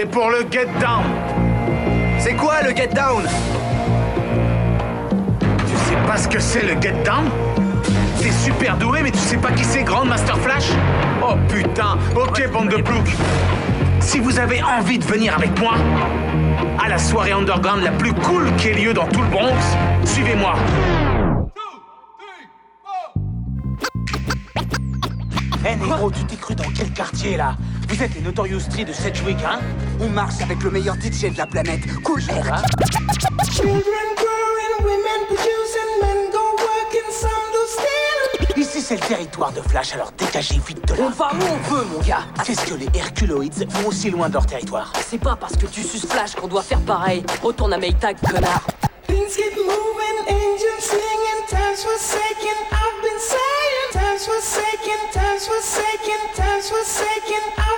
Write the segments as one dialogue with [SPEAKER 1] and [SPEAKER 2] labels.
[SPEAKER 1] C'est pour le get down.
[SPEAKER 2] C'est quoi le get down?
[SPEAKER 1] Tu sais pas ce que c'est le get down? T'es super doué, mais tu sais pas qui c'est Grand Master Flash? Oh putain. Ok, bande de ploucs. Si vous avez envie de venir avec moi à la soirée underground la plus cool qui ait lieu dans tout le Bronx, suivez-moi.
[SPEAKER 3] Eh négro, tu t'es cru dans quel quartier là? Vous êtes les Notorious Street de Sedgwick, hein?
[SPEAKER 2] On marche avec le meilleur DJ de la planète. Cool air.
[SPEAKER 4] Children growing, women producing, men go working, some do stealing.
[SPEAKER 3] Ici c'est le territoire de Flash, alors dégagez vite de là.
[SPEAKER 5] On va où on veut, mon gars.
[SPEAKER 3] Qu'est-ce que les Herculoïdes vont aussi loin de leur territoire
[SPEAKER 5] C'est pas parce que tu suces Flash qu'on doit faire pareil. Retourne à Maytag, connard.
[SPEAKER 4] Things get moving, engines singing, times forsaken, I've been saying. Times forsaken, times forsaken, times forsaken,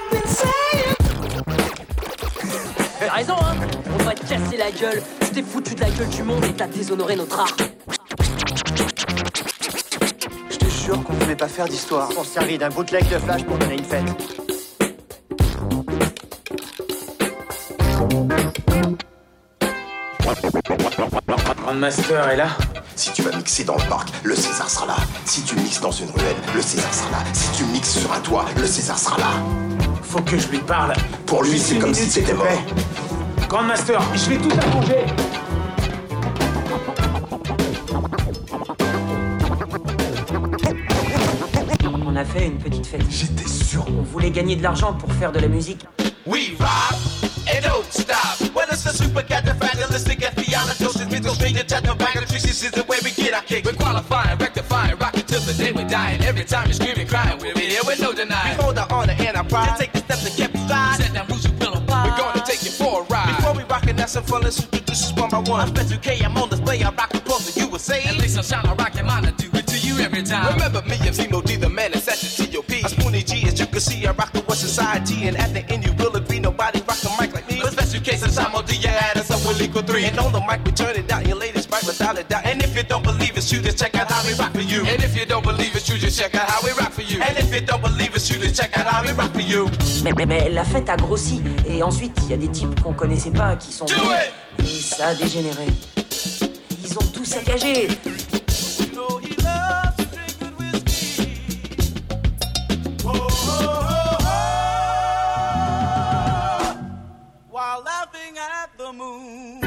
[SPEAKER 5] T'as raison, hein On va te casser la gueule. Tu t'es foutu de la gueule du monde et t'as déshonoré notre art.
[SPEAKER 2] Je te jure qu'on voulait pas faire d'histoire.
[SPEAKER 6] On se servit d'un bootleg de flash pour donner une fête.
[SPEAKER 1] Grandmaster est là
[SPEAKER 7] Si tu vas mixer dans le parc, le César sera là. Si tu mixes dans une ruelle, le César sera là. Si tu mixes sur un toit, le César sera là.
[SPEAKER 1] Faut que je lui parle.
[SPEAKER 7] Pour lui, c'est comme si c'était mort.
[SPEAKER 1] Grandmaster, je vais tout arranger.
[SPEAKER 5] On a fait une petite fête.
[SPEAKER 7] J'étais sûr.
[SPEAKER 5] On voulait gagner de l'argent pour faire de la musique.
[SPEAKER 8] We rock and don't stop. Well, it's a super cat, the fatalistic at the honor We go straight to the bag of tricks is the way we get our kick. We're qualifying, rectifying, rocking till the day we die. And every time you scream and cry, we'll be here with no denying. We hold our honor and our pride. Fun, let's introduce us one by one. I'm Special K, I'm on display. I rock the pulse of USA. At least I'm shine, I rock your mind, I do it to you every time. Remember me, I'm Zemo D, the man that's at the T.O.P. I'm Spoonie G, as you can see, I rock the West Society. And at the end, you will agree, nobody rock the mic like me. But special case, I'm Samo D, yeah, add us up, we'll equal three. And on the mic, we turn it down, you don't believe it, you just check out how we rock for you. And if you don't believe it, you just check out how we rock for you. And if you don't believe it, you just check out how we rock for you.
[SPEAKER 5] Mais, mais, mais la fête a grossi. Et ensuite, il y a des types qu'on connaissait pas qui sont.
[SPEAKER 8] Do it!
[SPEAKER 5] Et ça a dégénéré. Ils ont tout saccagé.
[SPEAKER 8] While laughing at the moon.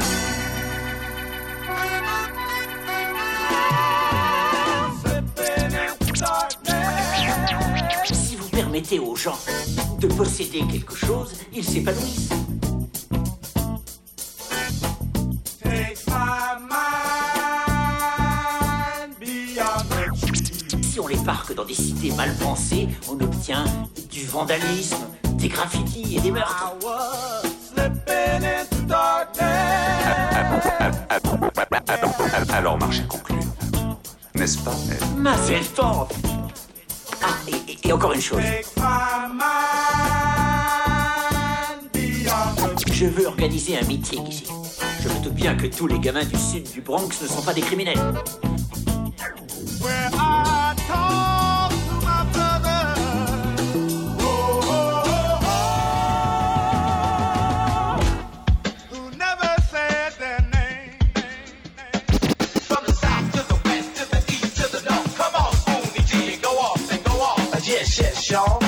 [SPEAKER 3] Permettez aux gens de posséder quelque chose, ils s'épanouissent. Si on les parque dans des cités mal pensées, on obtient du vandalisme, des graffitis et des meurtres.
[SPEAKER 9] Alors, marché conclu. N'est-ce pas?
[SPEAKER 3] Ma belle tante Ah, et, et- encore une chose. Je veux organiser un meeting ici. Je me doute bien que tous les gamins du sud du Bronx ne sont pas des criminels.
[SPEAKER 10] Y'all.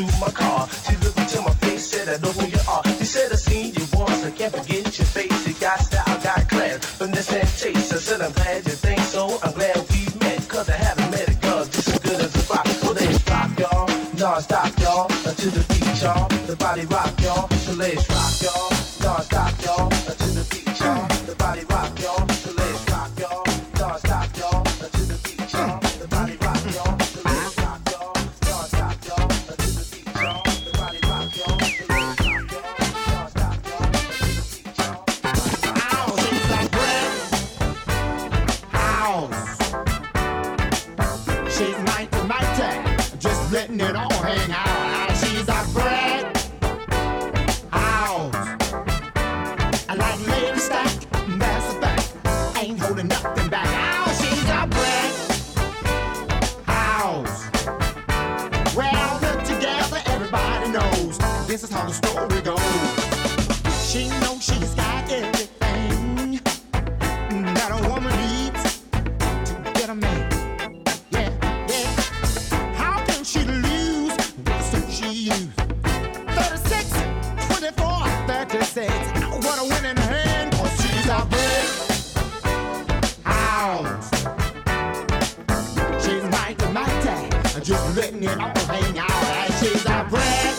[SPEAKER 10] Into my car. She looked into my face, said, I know who you are. She said, I seen you once, I can't forget your face. You got style, got class, finesse and taste. I said, I'm glad you think so. I'm glad we met, cause I haven't met a girl just as good as a rock. So let's rock, y'all. Non-stop, y'all. To the beat, y'all. The body rock, y'all.
[SPEAKER 11] Just letting it all hang out. And she's a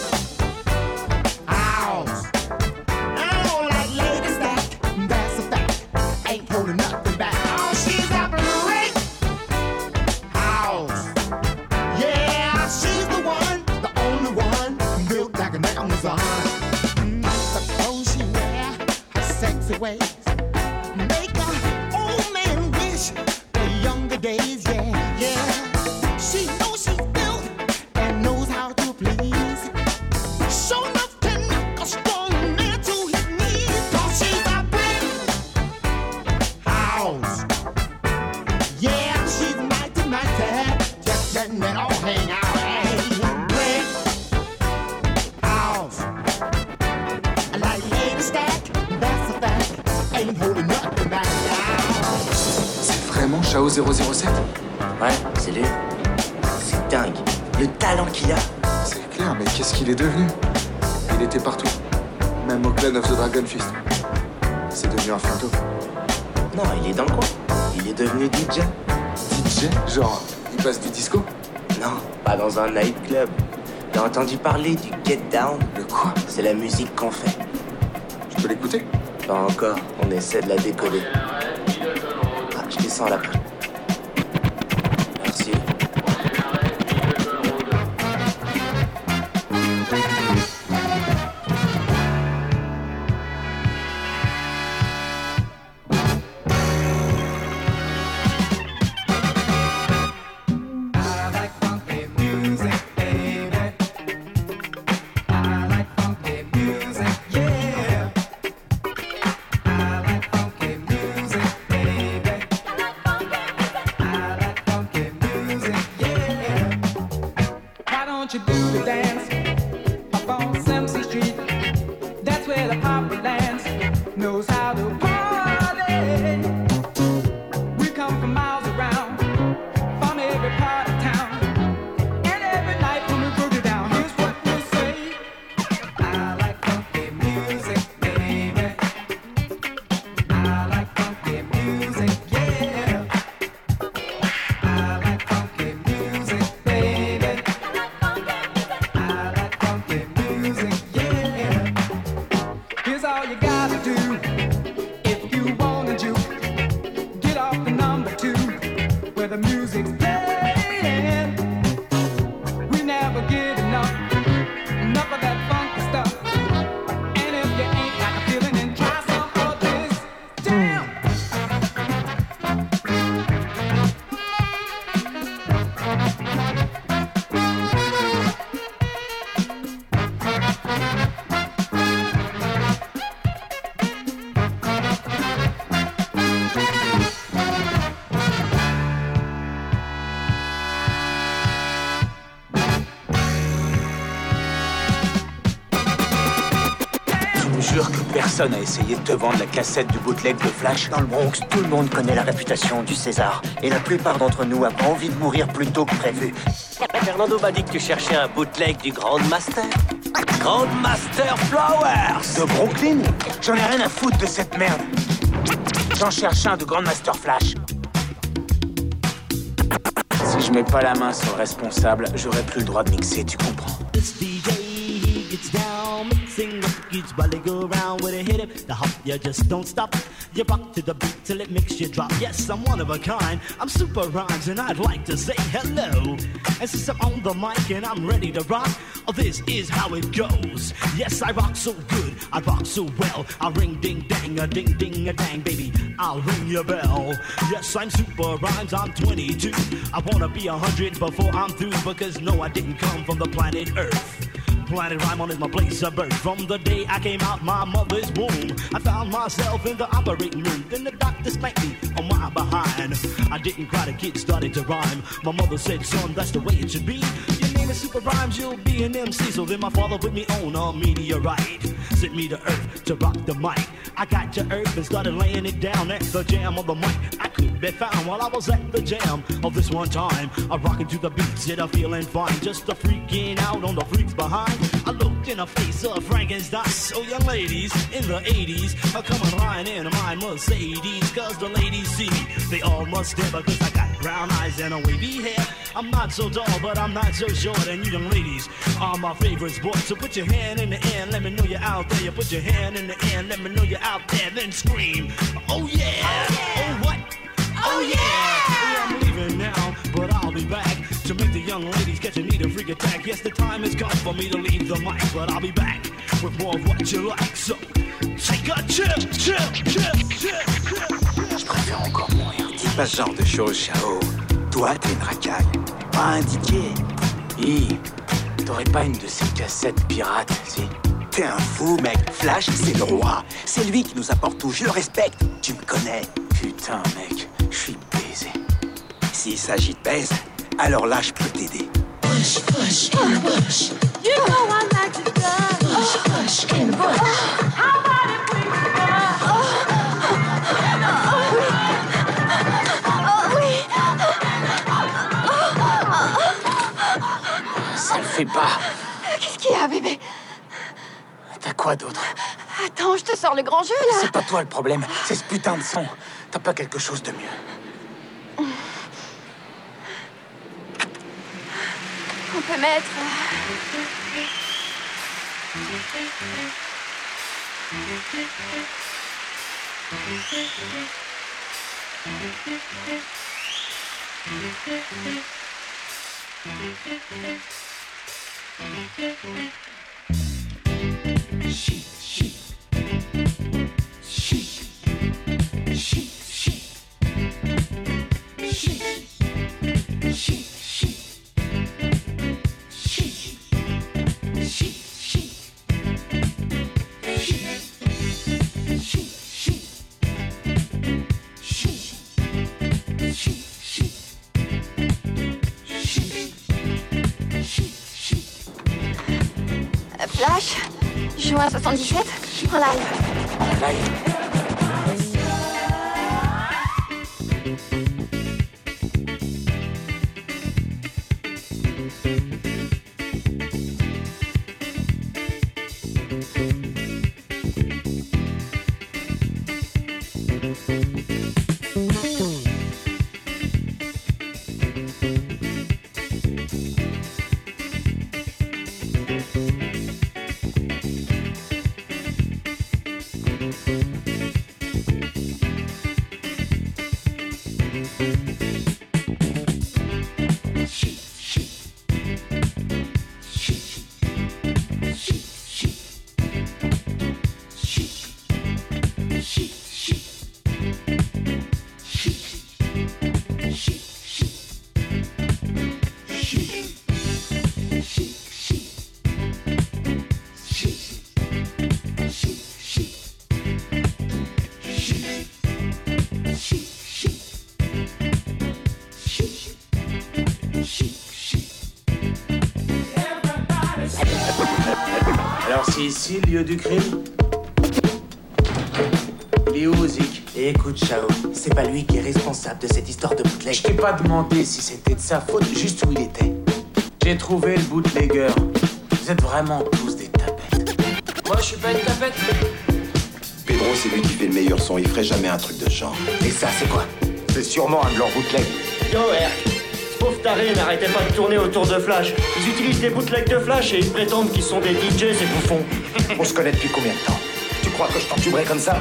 [SPEAKER 12] entendu parler du Get Down
[SPEAKER 4] Le quoi?
[SPEAKER 12] C'est la musique qu'on fait.
[SPEAKER 4] Je peux l'écouter?
[SPEAKER 12] Pas encore, on essaie de la décoder. Ah, je descends là.
[SPEAKER 1] Personne n'a essayé de te vendre la cassette du bootleg de Flash
[SPEAKER 6] Dans le Bronx, tout le monde connaît la réputation du César. Et la plupart d'entre nous a pas envie de mourir plus tôt que prévu.
[SPEAKER 5] Fernando m'a dit que tu cherchais un bootleg du Grand Master. Grand Master Flowers
[SPEAKER 1] De Brooklyn? J'en ai rien à foutre de cette merde. J'en cherche un de Grandmaster Flash. Si je mets pas la main sur le responsable, j'aurai plus le droit de mixer, tu comprends
[SPEAKER 13] the while they go around with a hit it. The hop, you just don't stop. You rock to the beat till it makes you drop. Yes, I'm one of a kind. I'm super rhymes and I'd like to say hello. And since I'm on the mic and I'm ready to rock, oh, this is how it goes. Yes, I rock so good, I rock so well. I ring ding dang, a ding ding a dang, baby. I'll ring your bell. Yes, I'm super rhymes, I'm 22. I wanna be a hundred before I'm through because no, I didn't come from the planet Earth. Planet Rhyme on is my place of birth. From the day I came out my mother's womb, I found myself in the operating room. Then the doctor spanked me on my behind. I didn't cry, the kid started to rhyme. My mother said, son, that's the way it should be. Name is Super Rhymes, you'll be an MC. So then my father put me on a meteorite. Sent me to Earth to rock the mic. I got to Earth and started laying it down at the jam of the mic. I could be found while I was at the jam of this one time. I rockin' to the beats, it a feeling fine. Just a freaking out on the freaks behind. I looked in the face of Frankenstein. So young ladies in the 80s are coming riding in my Mercedes. Cause the ladies see me, they all must stare because I got brown eyes and a wavy hair. I'm not so tall, but I'm not so short. And you young ladies are my favorite sport. So put your hand in the air, let me know you're out there. You put your hand in the air, let me know you're out there. Then scream, oh yeah, oh, oh what? Oh, oh yeah! I'm leaving now, but I'll be back to make the young ladies catch a need a freak attack. Yes, the time has come for me to leave the mic, but I'll be back with more of what you like. So take a chill, chill, chill, chill, chill.
[SPEAKER 1] Je préfère encore mourir. Dis pas ce genre de choses, Chao. Toi, t'es une racaille. Pas indiqué. Hi, t'aurais pas une de ces cassettes pirates, si? T'es un fou, mec. Flash, c'est le roi. C'est lui qui nous apporte tout. Je le respecte. Tu me connais. Putain, mec. Je suis baisé. S'il s'agit de baise, alors là, je peux t'aider.
[SPEAKER 14] Push, push. You know I like to. Push, push. How about if we
[SPEAKER 1] Ça le fait pas.
[SPEAKER 15] Qu'est-ce qu'il y a, bébé?
[SPEAKER 1] T'as quoi d'autre?
[SPEAKER 15] Attends, je te sors le grand jeu, là.
[SPEAKER 1] C'est pas toi le problème, c'est ce putain de son. T'as pas quelque chose de mieux.
[SPEAKER 15] On peut mettre... Euh, Flash, juin 77, en live.
[SPEAKER 1] C'est ici lieu du crime Il est où, Zik
[SPEAKER 16] Et écoute, Chao, c'est pas lui qui est responsable de cette histoire de bootleg.
[SPEAKER 1] Je t'ai pas demandé si c'était de sa faute, juste où il était. J'ai trouvé le bootlegger. Vous êtes vraiment tous des tapettes.
[SPEAKER 17] Moi, je suis pas une tapette.
[SPEAKER 7] Pedro, c'est lui qui fait le meilleur son. Il ferait jamais un truc de ce genre.
[SPEAKER 16] Et ça, c'est quoi? C'est sûrement un de leurs bootlegs.
[SPEAKER 18] Yo, Herc, ce pauvre taré n'arrêtait pas de tourner autour de Flash. Ils utilisent des bootlegs de Flash et ils prétendent qu'ils sont des DJ, ces bouffons.
[SPEAKER 16] On se connaît depuis combien de temps? Tu crois que je t'entuberais comme ça?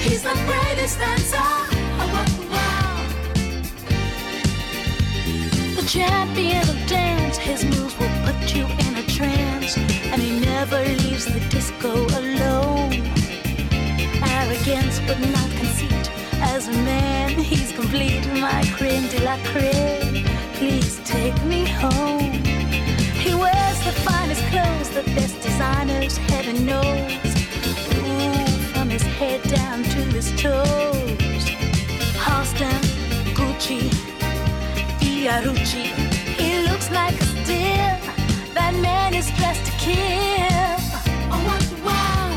[SPEAKER 14] He's the greatest dancer. Oh, what
[SPEAKER 17] wow! The champion of dance, his moves will put you in a trance, and he never leaves the disco alone. Arrogance, but not conceit. As a man, he's complete. My creme de la creme. Please take me home. He wears the finest clothes, the best designers, heaven knows. His head down to his toes. Halston, Gucci, Fiorucci. He looks like a steal. That man is dressed to kill. Oh, what wow!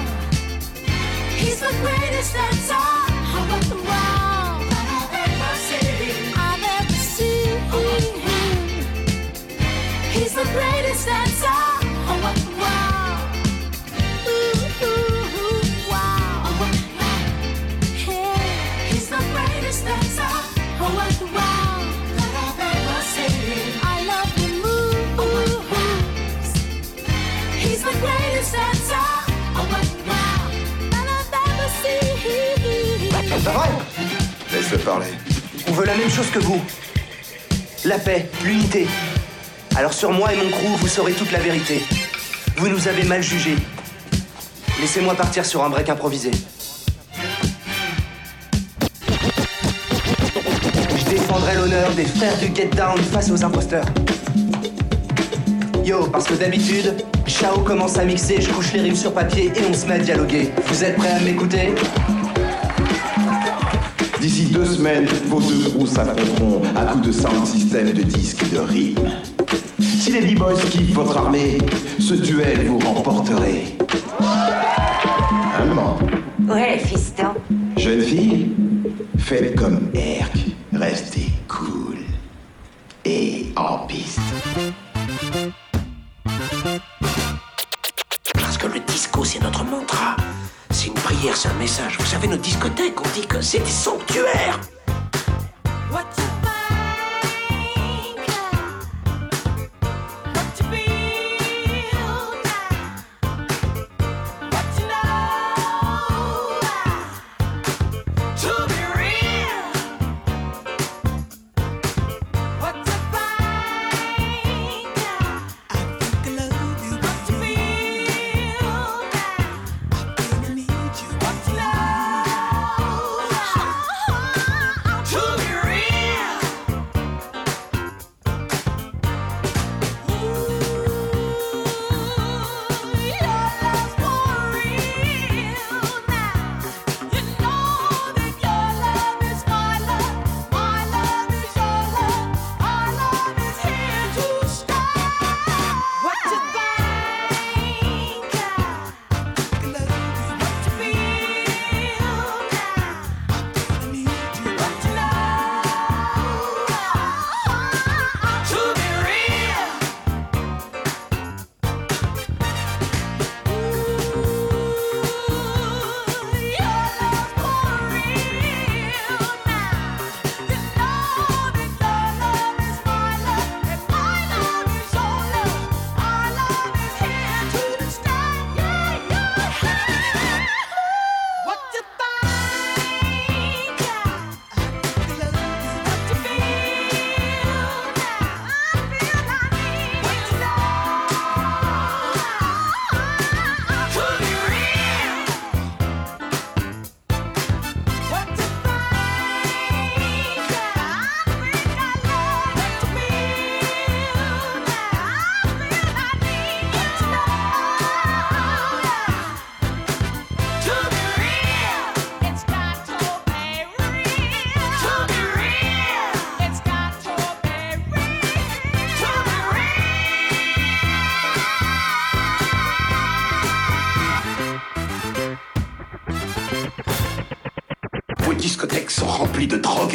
[SPEAKER 17] He's the greatest dancer. Oh, what wow! I've ever seen. He's the greatest dancer.
[SPEAKER 2] Ça va?
[SPEAKER 7] Laisse-le parler.
[SPEAKER 2] On veut la même chose que vous. La paix, l'unité. Alors sur moi et mon crew, vous saurez toute la vérité. Vous nous avez mal jugés. Laissez-moi partir sur un break improvisé. Je défendrai l'honneur des frères du Get Down face aux imposteurs. Yo, parce que d'habitude, Chao commence à mixer, je couche les rimes sur papier et on se met à dialoguer. Vous êtes prêts à m'écouter?
[SPEAKER 7] D'ici deux semaines, vos deux crews s'affronteront à coups de sound system, de disques et de rimes. Si les B-Boys kiffent votre armée, ce duel vous remporterez. Allemand.
[SPEAKER 19] Ouais, fiston.
[SPEAKER 7] Jeune fille, faites comme Erk. Restez cool. Et en piste.
[SPEAKER 12] Parce que le disco, c'est notre mantra. C'est une prière, c'est un message. Vous savez, nos discothèques, c'est des sanctuaires.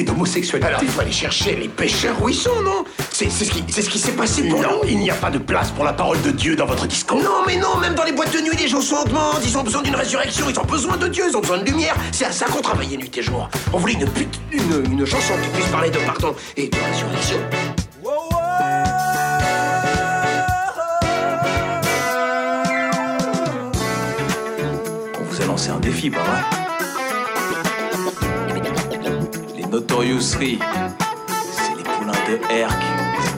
[SPEAKER 19] D'homosexualité.
[SPEAKER 20] Alors il faut aller chercher les pêcheurs où ils sont, non? C'est c'est ce qui, c'est ce qui s'est passé pour
[SPEAKER 19] Non,
[SPEAKER 20] nous.
[SPEAKER 19] il n'y a pas de place pour la parole de Dieu dans votre discours.
[SPEAKER 20] Non, mais non, même dans les boîtes de nuit, les gens sont en demande. Ils ont besoin d'une résurrection, ils ont besoin de Dieu, ils ont besoin de lumière. C'est à ça qu'on travaillait nuit et jour. On voulait une pute, une, une chanson qui puisse parler de pardon et de résurrection.
[SPEAKER 21] On vous a lancé un défi, pas vrai? Notorious Three, c'est les poulains de Herc.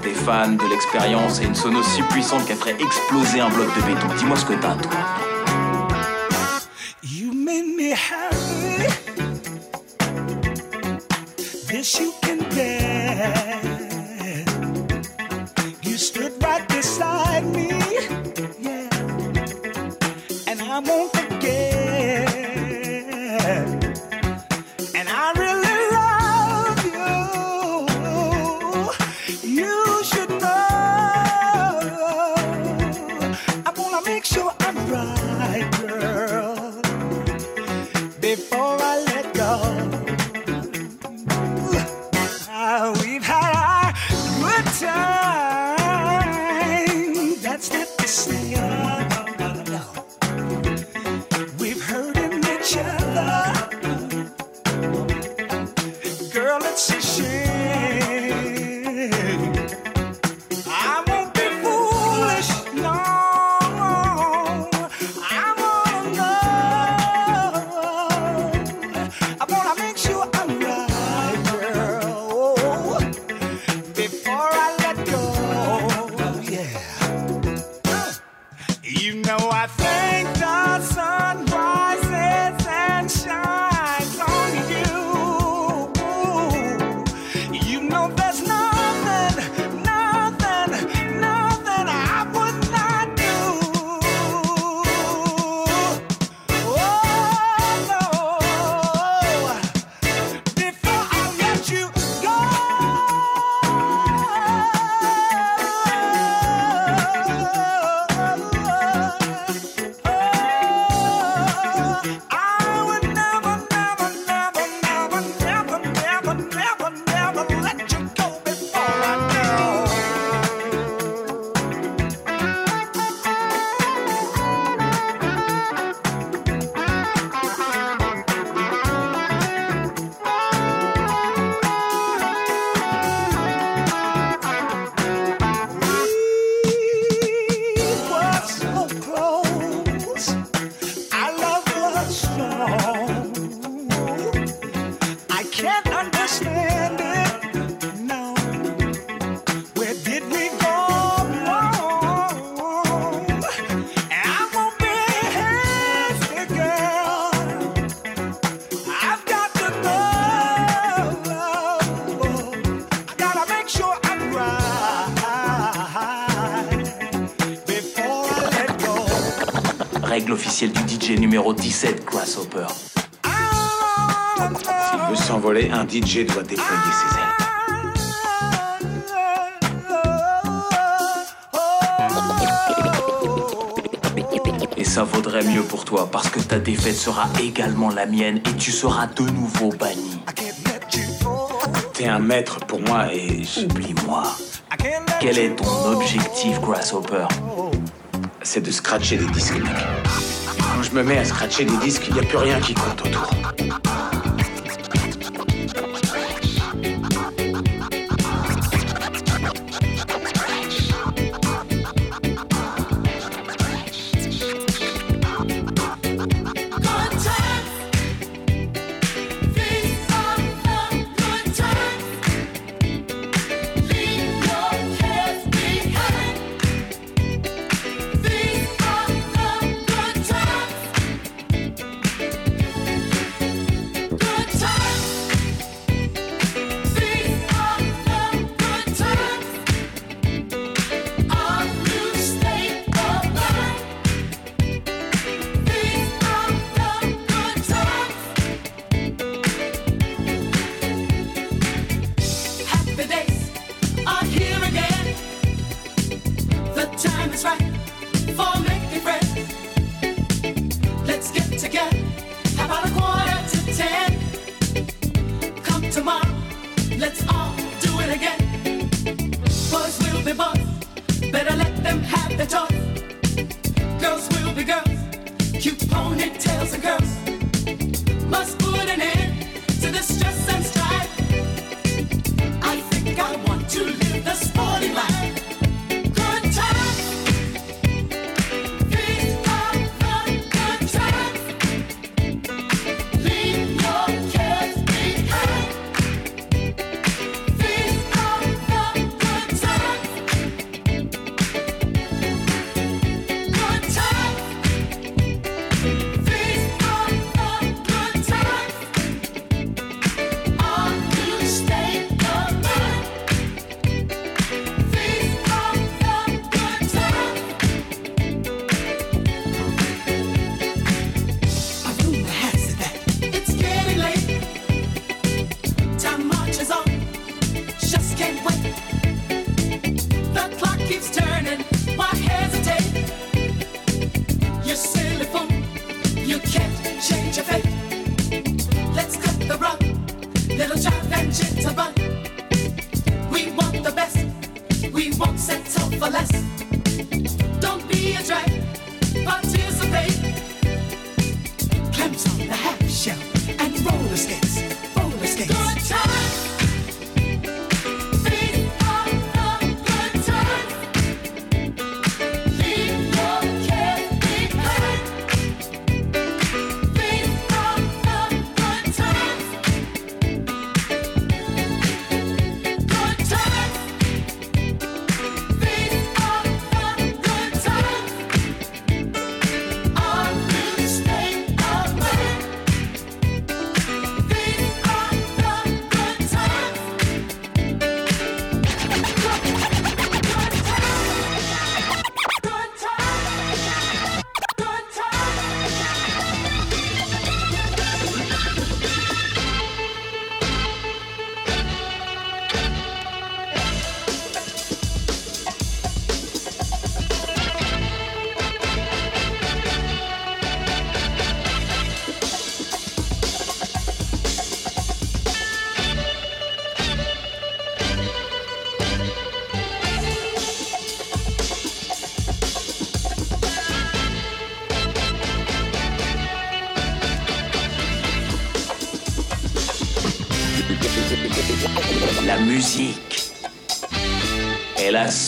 [SPEAKER 21] Des fans de l'expérience et une sono si puissante qu'elle ferait exploser un bloc de béton. Dis-moi ce que t'as, toi. 17, Grasshopper.
[SPEAKER 20] S'il veut s'envoler, un DJ doit déployer ses ailes.
[SPEAKER 21] Et ça vaudrait mieux pour toi parce que ta défaite sera également la mienne et tu seras de nouveau banni.
[SPEAKER 20] T'es un maître pour moi et...
[SPEAKER 21] Oublie-moi. Quel est ton objectif, Grasshopper?
[SPEAKER 20] C'est de scratcher des disques. Je me mets à scratcher des disques, il n'y a plus rien qui compte autour.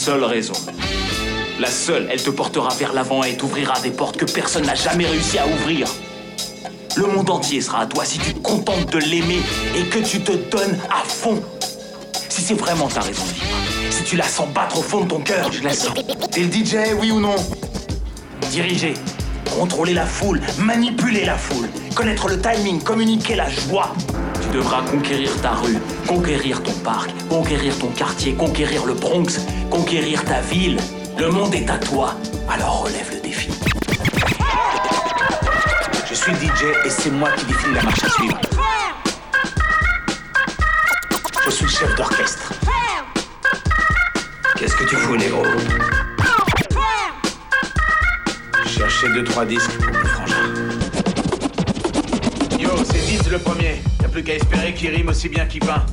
[SPEAKER 22] Seule raison. La seule, elle te portera vers l'avant et t'ouvrira des portes que personne n'a jamais réussi à ouvrir. Le monde entier sera à toi si tu te contentes de l'aimer et que tu te donnes à fond. Si c'est vraiment ta raison de vivre, si tu la sens battre au fond de ton cœur, je la sens. T'es le DJ, oui ou non? Diriger, contrôler la foule, manipuler la foule, connaître le timing, communiquer la joie. Devras conquérir ta rue, conquérir ton parc, conquérir ton quartier, conquérir le Bronx, conquérir ta ville. Le monde est à toi, alors relève le défi.
[SPEAKER 1] Je suis DJ et c'est moi qui définis la marche à suivre. Je suis chef d'orchestre. Qu'est-ce que tu fous, négro? Chercher deux, trois disques pour le. Yo, c'est Diz le premier. Plus qu'à espérer qu'il rime aussi bien qu'il peint.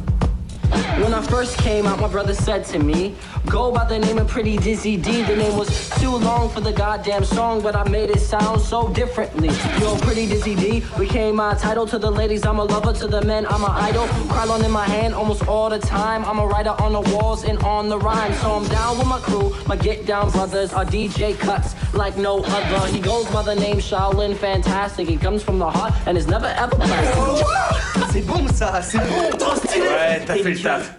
[SPEAKER 23] When I first came out, my brother said to me, Go by the name of Pretty Dizzy D. The name was too long for the goddamn song, but I made it sound so differently. Yo, Pretty Dizzy D became my title to the ladies. I'm a lover to the men. I'm an idol. Krylon in my hand almost all the time. I'm a writer on the walls and on the rhyme. So I'm down with my crew. My get down brothers are DJ cuts like no other. He goes by the name Shaolin Fantastic. He comes from the heart and is never ever plastic.
[SPEAKER 2] C'est bon ça, c'est bon,
[SPEAKER 1] Ouais, t'as fait le taf.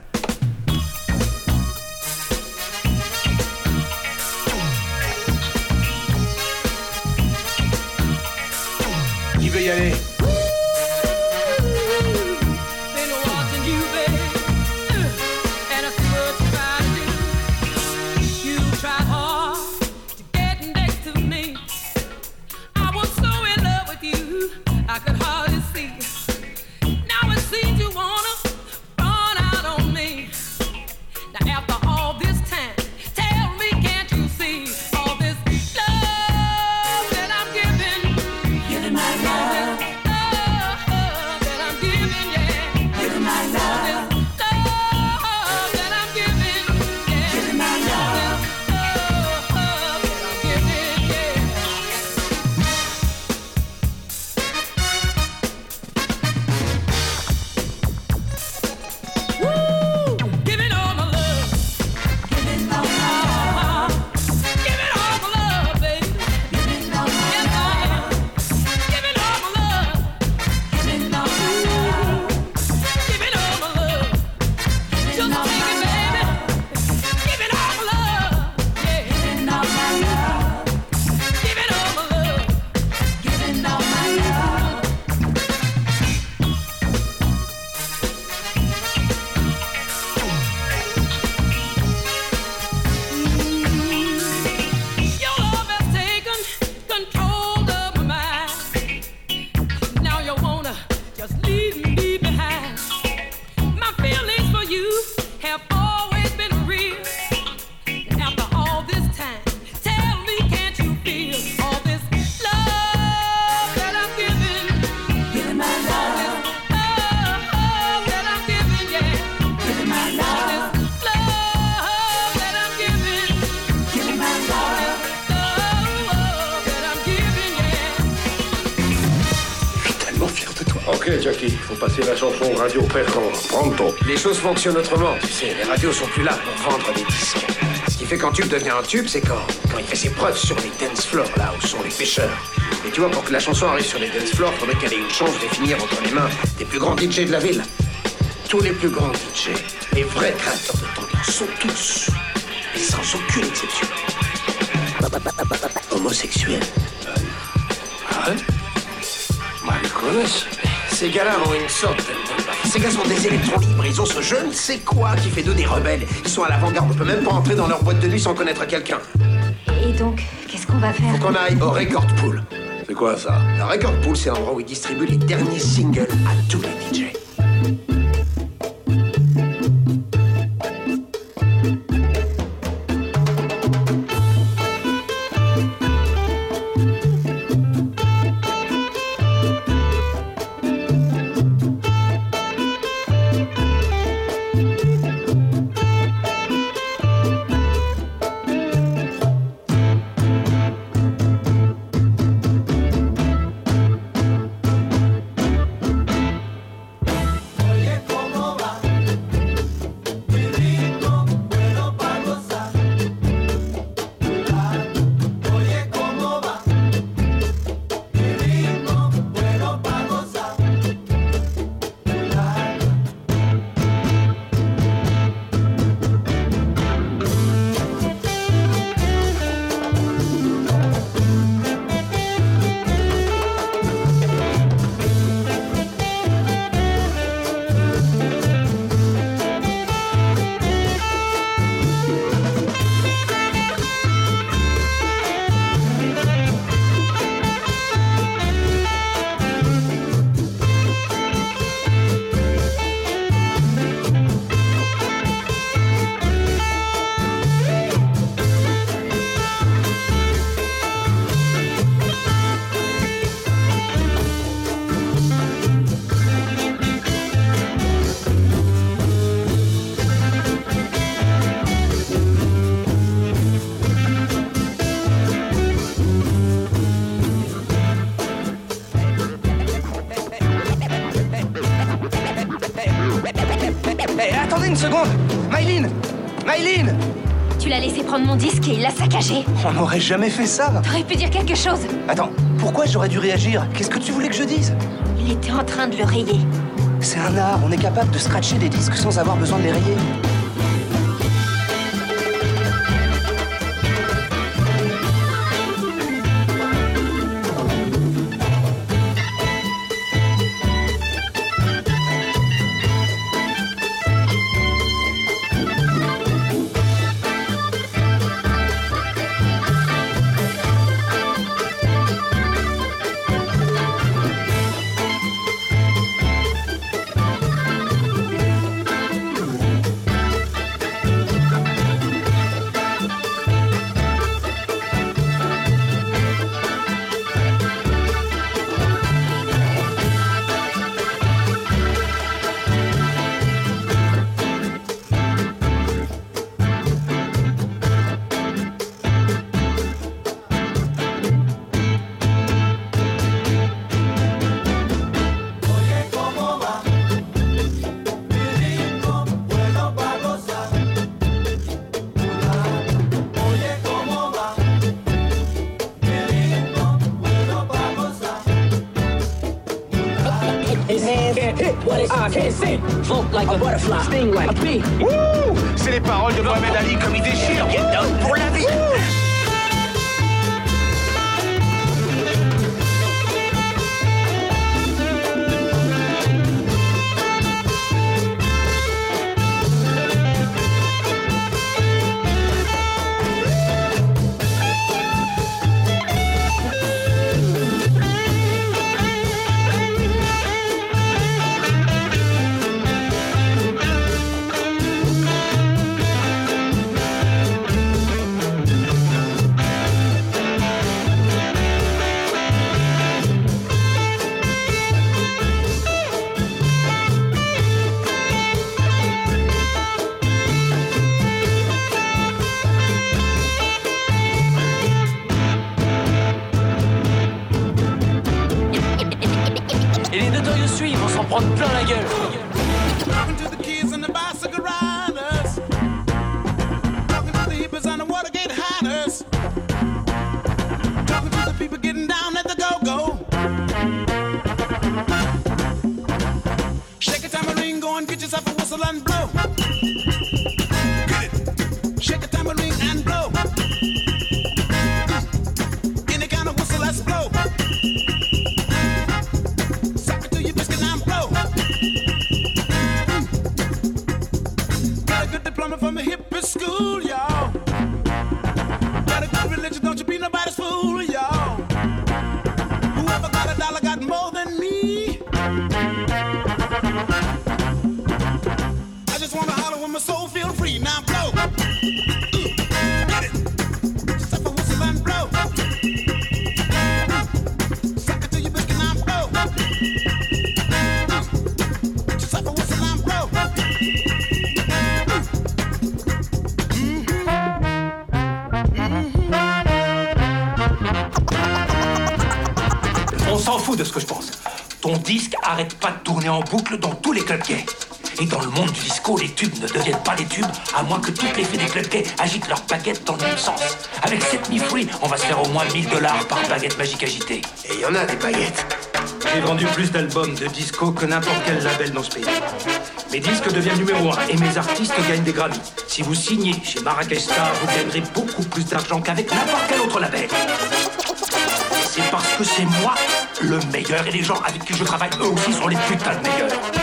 [SPEAKER 1] Qui
[SPEAKER 20] Pronto. Les choses fonctionnent autrement, tu sais. Les radios sont plus là pour vendre des disques. Ce qui fait qu'un tube devient un tube, c'est quand, quand il fait ses preuves sur les dance floors, là où sont les pêcheurs. Et tu vois, pour que la chanson arrive sur les dance floors, faudrait qu'elle ait une chance de finir entre les mains des plus grands DJ de la ville. Tous les plus grands DJ, les vrais créateurs de tendance, sont tous, et sans aucune exception, homosexuels. Ah Maricones Ces gars-là ont une sorte de... Ces gars sont des électrons libres, ils ont ce je ne sais quoi qui fait d'eux des rebelles. Ils sont à l'avant-garde, on peut même pas entrer dans leur boîte de nuit sans connaître quelqu'un.
[SPEAKER 15] Et donc, qu'est-ce qu'on va faire
[SPEAKER 20] Faut qu'on aille au Record Pool. C'est quoi ça? Le Record Pool, c'est l'endroit où ils distribuent les derniers singles à tous les DJ.
[SPEAKER 15] Prendre mon disque et il l'a saccagé.
[SPEAKER 2] On n'aurait jamais fait ça
[SPEAKER 15] T'aurais pu dire quelque chose.
[SPEAKER 2] Attends, pourquoi j'aurais dû réagir? Qu'est-ce que tu voulais que je dise?
[SPEAKER 15] Il était en train de le rayer.
[SPEAKER 2] C'est un art, on est capable de scratcher des disques sans avoir besoin de les rayer.
[SPEAKER 23] Can't see. Float like a butterfly, sting like a bee.
[SPEAKER 1] C'est les paroles de Mohamed Ali comme il déchire. Pour la vie.
[SPEAKER 12] de ce que je pense. Ton disque arrête pas de tourner en boucle dans tous les clubs gays. Et dans le monde du disco, les tubes ne deviennent pas des tubes, à moins que toutes les filles des clubs gays agitent leurs baguettes dans le même sens. Avec 7000 fruits, on va se faire au moins 1000 dollars par baguette magique agitée.
[SPEAKER 16] Et il y en a des baguettes.
[SPEAKER 12] J'ai vendu plus d'albums de disco que n'importe quel label dans ce pays. Mes disques deviennent numéro 1 et mes artistes gagnent des Grammy. Si vous signez chez Marrakech Star, vous gagnerez beaucoup plus d'argent qu'avec n'importe quel autre label. C'est parce que c'est moi le meilleur et les gens avec qui je travaille eux aussi sont les putains de meilleurs.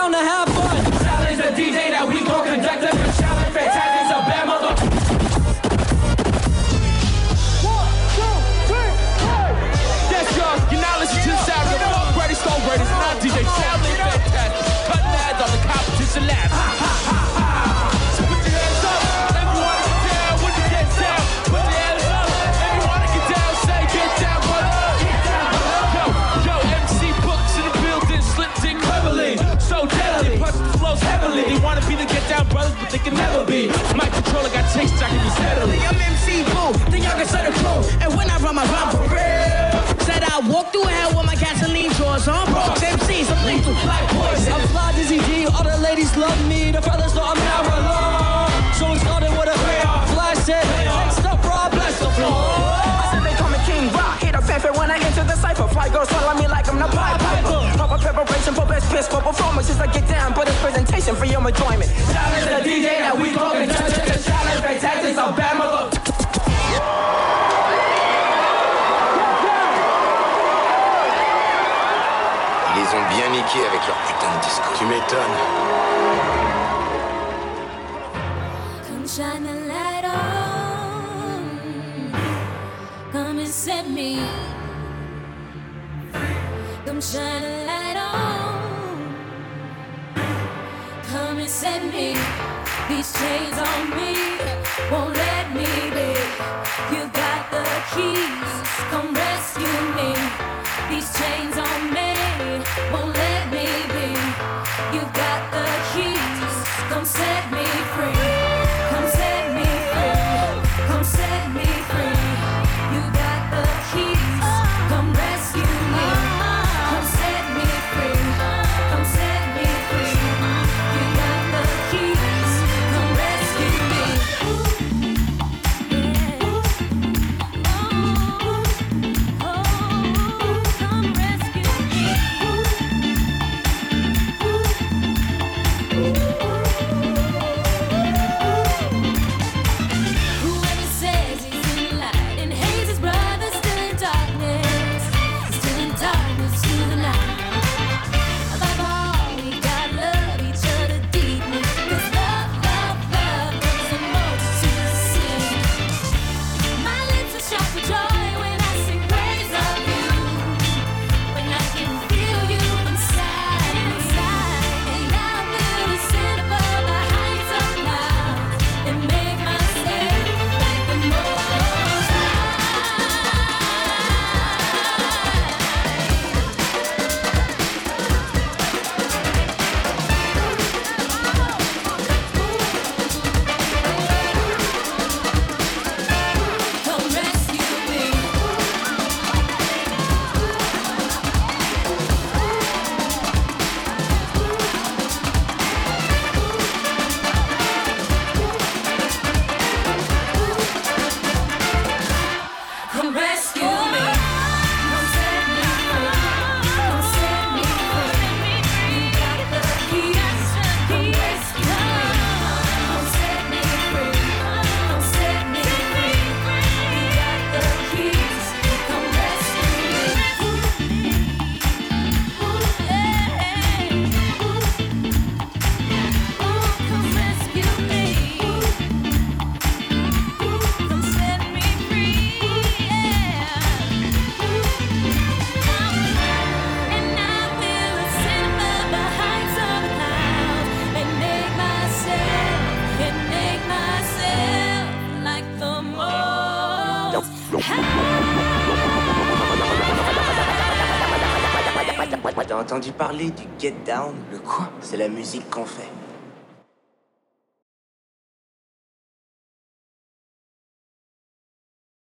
[SPEAKER 8] down to
[SPEAKER 24] half. Walk through hell with my gasoline drawers on. Broke MCs, I'm lethal, black poison.
[SPEAKER 8] I'm fly dizzy D, all the ladies love me. The fellas know I'm not alone. So it started with a prayer. Flash said, next up, Rob, bless the floor
[SPEAKER 24] I said they call me King Rock. Hit a fanfare when I enter the cipher. Fly girls swallow me like I'm the Pied Piper. Proper preparation for best piss for performances. I get down, but it's presentation for your enjoyment.
[SPEAKER 8] Shout the DJ that we call the
[SPEAKER 25] judge. Shout out spectaculars, Alabama. avec leur putain de disco. Tu m'étonnes.
[SPEAKER 17] Come and set me. Come and set me. These chains on me won't let me be. You got the keys. Come rescue me. These chains on me won't let set me
[SPEAKER 2] entendu parler du Get Down Le quoi? C'est la musique qu'on fait.